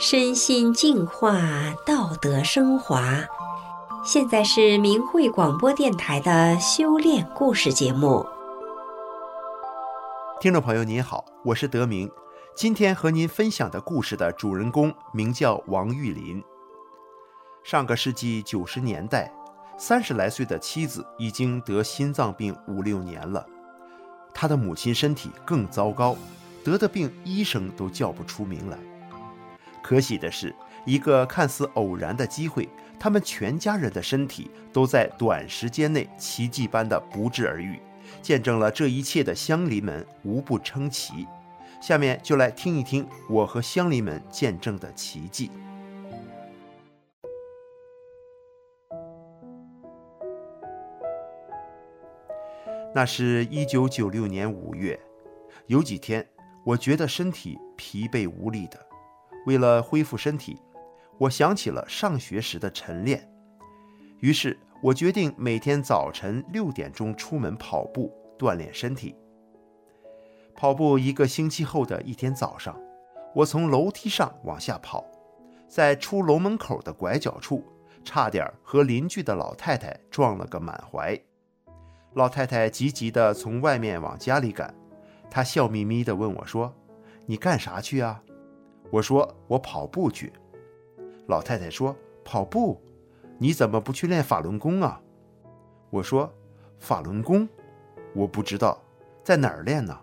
身心净化，道德升华。现在是明慧广播电台的修炼故事节目。听众朋友您好，我是德明。今天和您分享的故事的主人公名叫王玉林。上个世纪九十年代，三十来岁的妻子已经得心脏病五六年了，他的母亲身体更糟糕，得的病医生都叫不出名来。可喜的是，一个看似偶然的机会，他们全家人的身体都在短时间内奇迹般的不治而愈，见证了这一切的乡邻们无不称奇。下面就来听一听我和乡邻们见证的奇迹。那是一九九六年五月，有几天，我觉得身体疲惫无力的。为了恢复身体，我想起了上学时的晨练，于是我决定每天早晨六点钟出门跑步锻炼身体。跑步一个星期后的一天早上，我从楼梯上往下跑，在出楼门口的拐角处，差点和邻居的老太太撞了个满怀。老太太急急地从外面往家里赶，她笑眯眯地问我说：“你干啥去啊？”我说我跑步去。老太太说：“跑步？你怎么不去练法轮功啊？”我说：“法轮功？我不知道，在哪儿练呢？”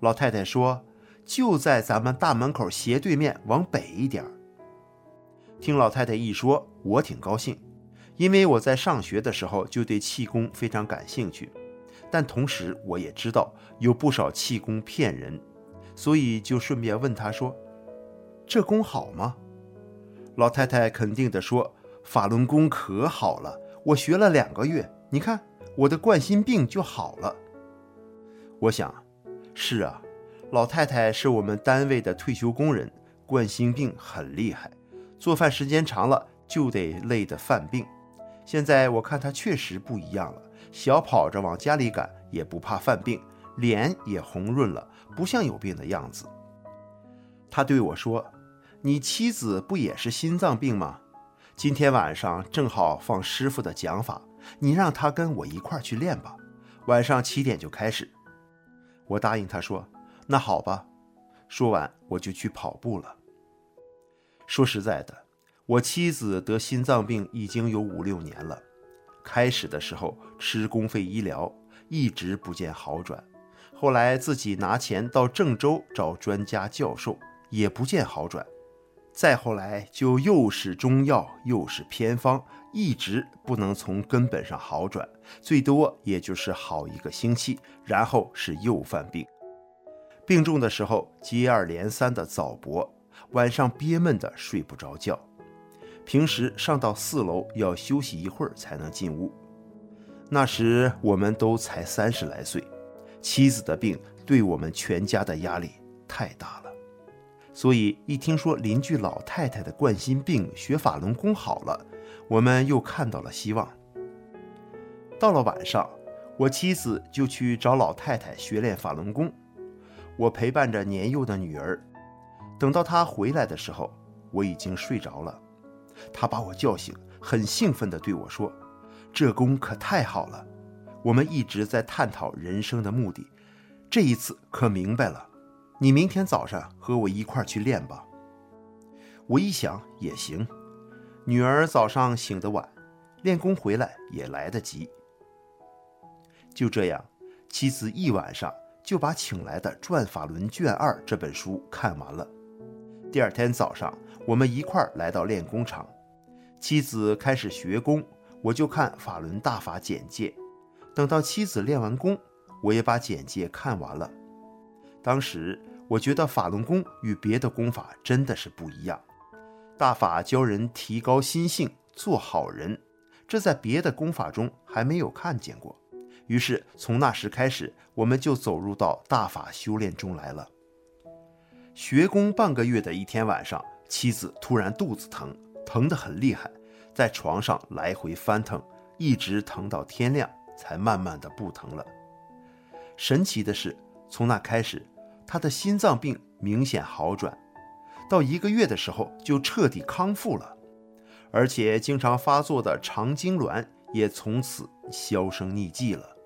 老太太说：“就在咱们大门口斜对面，往北一点儿。”听老太太一说，我挺高兴，因为我在上学的时候就对气功非常感兴趣，但同时我也知道有不少气功骗人，所以就顺便问她说。这功好吗？老太太肯定地说：“法轮功可好了，我学了两个月，你看我的冠心病就好了。”我想，是啊，老太太是我们单位的退休工人，冠心病很厉害，做饭时间长了就得累得犯病。现在我看她确实不一样了，小跑着往家里赶也不怕犯病，脸也红润了，不像有病的样子。她对我说。你妻子不也是心脏病吗？今天晚上正好放师傅的讲法，你让他跟我一块儿去练吧。晚上七点就开始。我答应他说：“那好吧。”说完我就去跑步了。说实在的，我妻子得心脏病已经有五六年了。开始的时候吃公费医疗，一直不见好转。后来自己拿钱到郑州找专家教授，也不见好转。再后来就又是中药又是偏方，一直不能从根本上好转，最多也就是好一个星期，然后是又犯病。病重的时候接二连三的早搏，晚上憋闷的睡不着觉。平时上到四楼要休息一会儿才能进屋。那时我们都才三十来岁，妻子的病对我们全家的压力太大了。所以一听说邻居老太太的冠心病学法轮功好了，我们又看到了希望。到了晚上，我妻子就去找老太太学练法轮功，我陪伴着年幼的女儿。等到她回来的时候，我已经睡着了。她把我叫醒，很兴奋地对我说：“这功可太好了，我们一直在探讨人生的目的，这一次可明白了。”你明天早上和我一块儿去练吧。我一想也行，女儿早上醒得晚，练功回来也来得及。就这样，妻子一晚上就把请来的《转法轮卷二》这本书看完了。第二天早上，我们一块儿来到练功场，妻子开始学功，我就看法轮大法简介。等到妻子练完功，我也把简介看完了。当时我觉得法轮功与别的功法真的是不一样，大法教人提高心性，做好人，这在别的功法中还没有看见过。于是从那时开始，我们就走入到大法修炼中来了。学功半个月的一天晚上，妻子突然肚子疼，疼得很厉害，在床上来回翻腾，一直疼到天亮，才慢慢的不疼了。神奇的是，从那开始。他的心脏病明显好转，到一个月的时候就彻底康复了，而且经常发作的肠痉挛也从此销声匿迹了。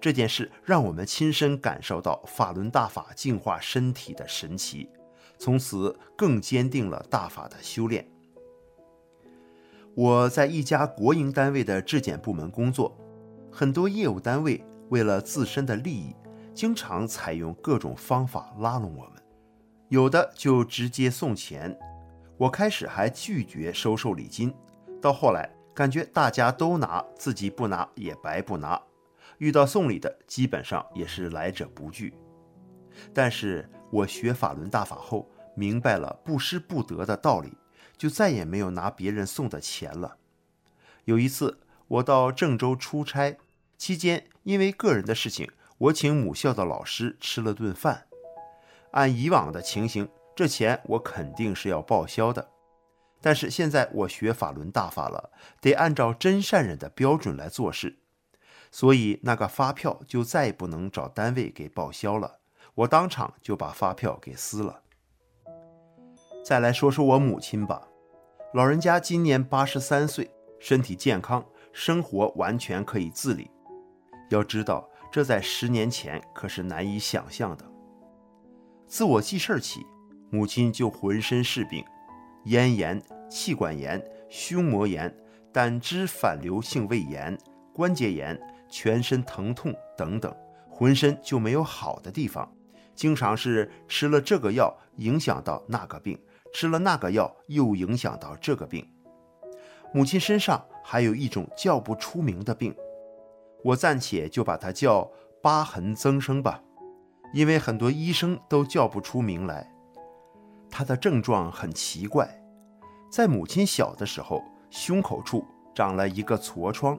这件事让我们亲身感受到法轮大法净化身体的神奇，从此更坚定了大法的修炼。我在一家国营单位的质检部门工作，很多业务单位为了自身的利益，经常采用各种方法拉拢我们，有的就直接送钱。我开始还拒绝收受礼金，到后来感觉大家都拿，自己不拿也白不拿。遇到送礼的，基本上也是来者不拒。但是我学法轮大法后，明白了不施不得的道理。就再也没有拿别人送的钱了。有一次，我到郑州出差，期间因为个人的事情，我请母校的老师吃了顿饭。按以往的情形，这钱我肯定是要报销的。但是现在我学法轮大法了，得按照真善忍的标准来做事，所以那个发票就再也不能找单位给报销了。我当场就把发票给撕了。再来说说我母亲吧，老人家今年八十三岁，身体健康，生活完全可以自理。要知道，这在十年前可是难以想象的。自我记事起，母亲就浑身是病，咽炎、气管炎、胸膜炎、胆汁反流性胃炎、关节炎、全身疼痛等等，浑身就没有好的地方，经常是吃了这个药，影响到那个病。吃了那个药，又影响到这个病。母亲身上还有一种叫不出名的病，我暂且就把它叫疤痕增生吧，因为很多医生都叫不出名来。它的症状很奇怪，在母亲小的时候，胸口处长了一个痤疮，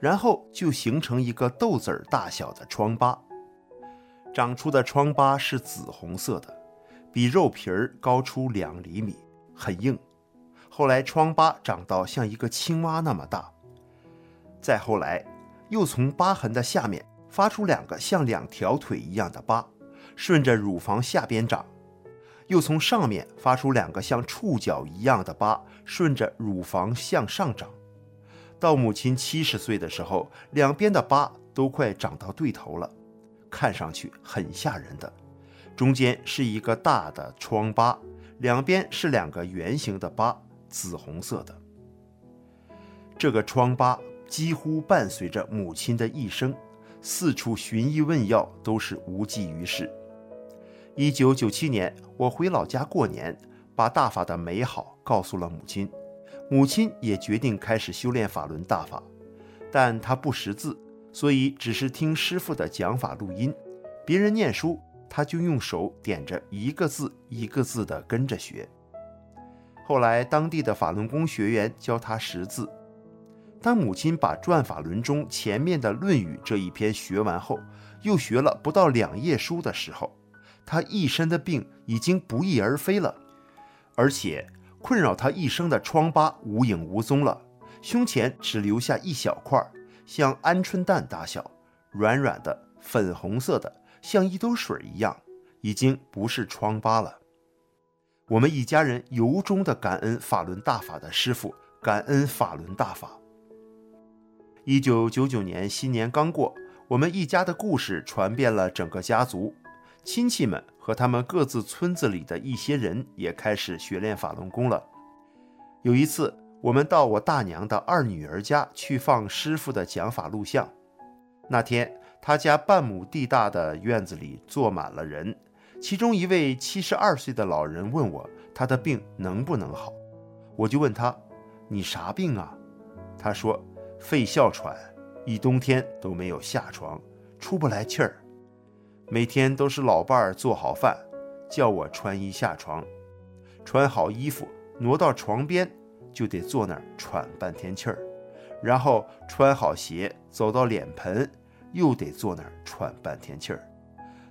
然后就形成一个豆子儿大小的疮疤，长出的疮疤是紫红色的。比肉皮儿高出两厘米，很硬。后来疮疤长到像一个青蛙那么大。再后来，又从疤痕的下面发出两个像两条腿一样的疤，顺着乳房下边长；又从上面发出两个像触角一样的疤，顺着乳房向上长。到母亲七十岁的时候，两边的疤都快长到对头了，看上去很吓人的。中间是一个大的疮疤，两边是两个圆形的疤，紫红色的。这个疮疤几乎伴随着母亲的一生，四处寻医问药都是无济于事。一九九七年，我回老家过年，把大法的美好告诉了母亲，母亲也决定开始修炼法轮大法，但她不识字，所以只是听师傅的讲法录音，别人念书。他就用手点着一个字一个字地跟着学。后来，当地的法轮功学员教他识字。当母亲把《转法轮》中前面的《论语》这一篇学完后，又学了不到两页书的时候，他一身的病已经不翼而飞了，而且困扰他一生的疮疤无影无踪了，胸前只留下一小块，像鹌鹑蛋大小，软软的，粉红色的。像一兜水一样，已经不是疮疤了。我们一家人由衷的感恩法轮大法的师父，感恩法轮大法。一九九九年新年刚过，我们一家的故事传遍了整个家族，亲戚们和他们各自村子里的一些人也开始学练法轮功了。有一次，我们到我大娘的二女儿家去放师傅的讲法录像，那天。他家半亩地大的院子里坐满了人，其中一位七十二岁的老人问我，他的病能不能好？我就问他，你啥病啊？他说，肺哮喘，一冬天都没有下床，出不来气儿，每天都是老伴儿做好饭，叫我穿衣下床，穿好衣服挪到床边，就得坐那儿喘半天气儿，然后穿好鞋走到脸盆。又得坐那儿喘半天气儿，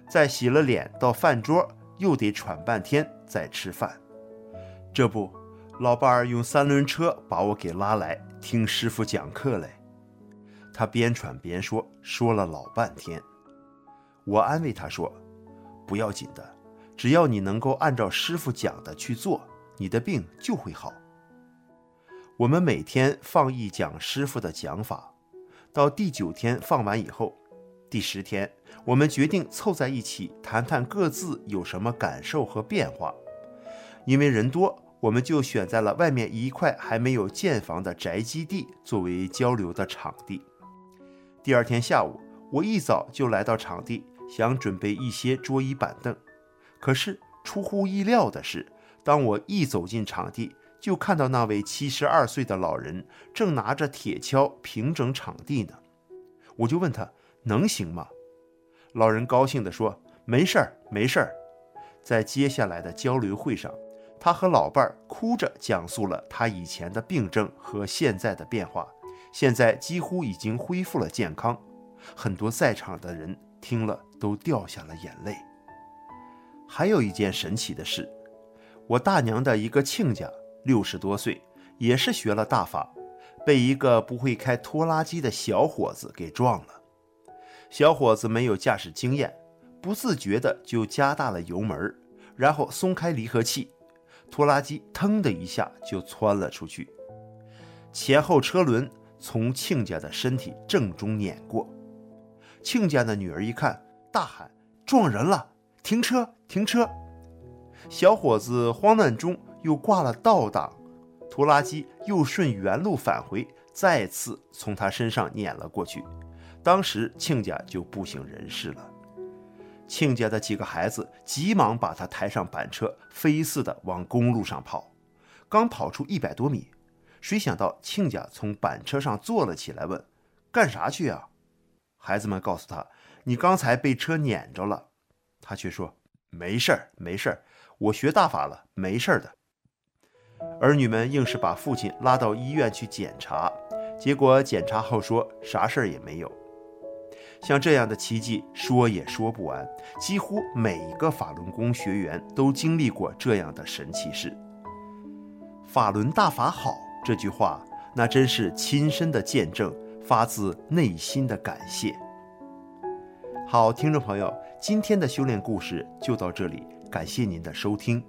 再洗了脸到饭桌，又得喘半天再吃饭。这不，老伴儿用三轮车把我给拉来听师傅讲课嘞。他边喘边说，说了老半天。我安慰他说：“不要紧的，只要你能够按照师傅讲的去做，你的病就会好。我们每天放一讲师傅的讲法，到第九天放完以后，第十天我们决定凑在一起谈谈各自有什么感受和变化。因为人多，我们就选在了外面一块还没有建房的宅基地作为交流的场地。第二天下午，我一早就来到场地，想准备一些桌椅板凳。可是出乎意料的是，当我一走进场地，就看到那位七十二岁的老人正拿着铁锹平整场地呢，我就问他能行吗？老人高兴地说：“没事儿，没事儿。”在接下来的交流会上，他和老伴儿哭着讲述了他以前的病症和现在的变化，现在几乎已经恢复了健康。很多在场的人听了都掉下了眼泪。还有一件神奇的事，我大娘的一个亲家。六十多岁，也是学了大法，被一个不会开拖拉机的小伙子给撞了。小伙子没有驾驶经验，不自觉的就加大了油门，然后松开离合器，拖拉机腾的一下就窜了出去，前后车轮从亲家的身体正中碾过。亲家的女儿一看，大喊：“撞人了！停车！停车！”小伙子慌乱中。又挂了倒档，拖拉机又顺原路返回，再次从他身上碾了过去。当时亲家就不省人事了。亲家的几个孩子急忙把他抬上板车，飞似的往公路上跑。刚跑出一百多米，谁想到亲家从板车上坐了起来，问：“干啥去啊？”孩子们告诉他：“你刚才被车碾着了。”他却说：“没事儿，没事儿，我学大法了，没事儿的。”儿女们硬是把父亲拉到医院去检查，结果检查后说啥事儿也没有。像这样的奇迹说也说不完，几乎每一个法轮功学员都经历过这样的神奇事。法轮大法好这句话，那真是亲身的见证，发自内心的感谢。好，听众朋友，今天的修炼故事就到这里，感谢您的收听。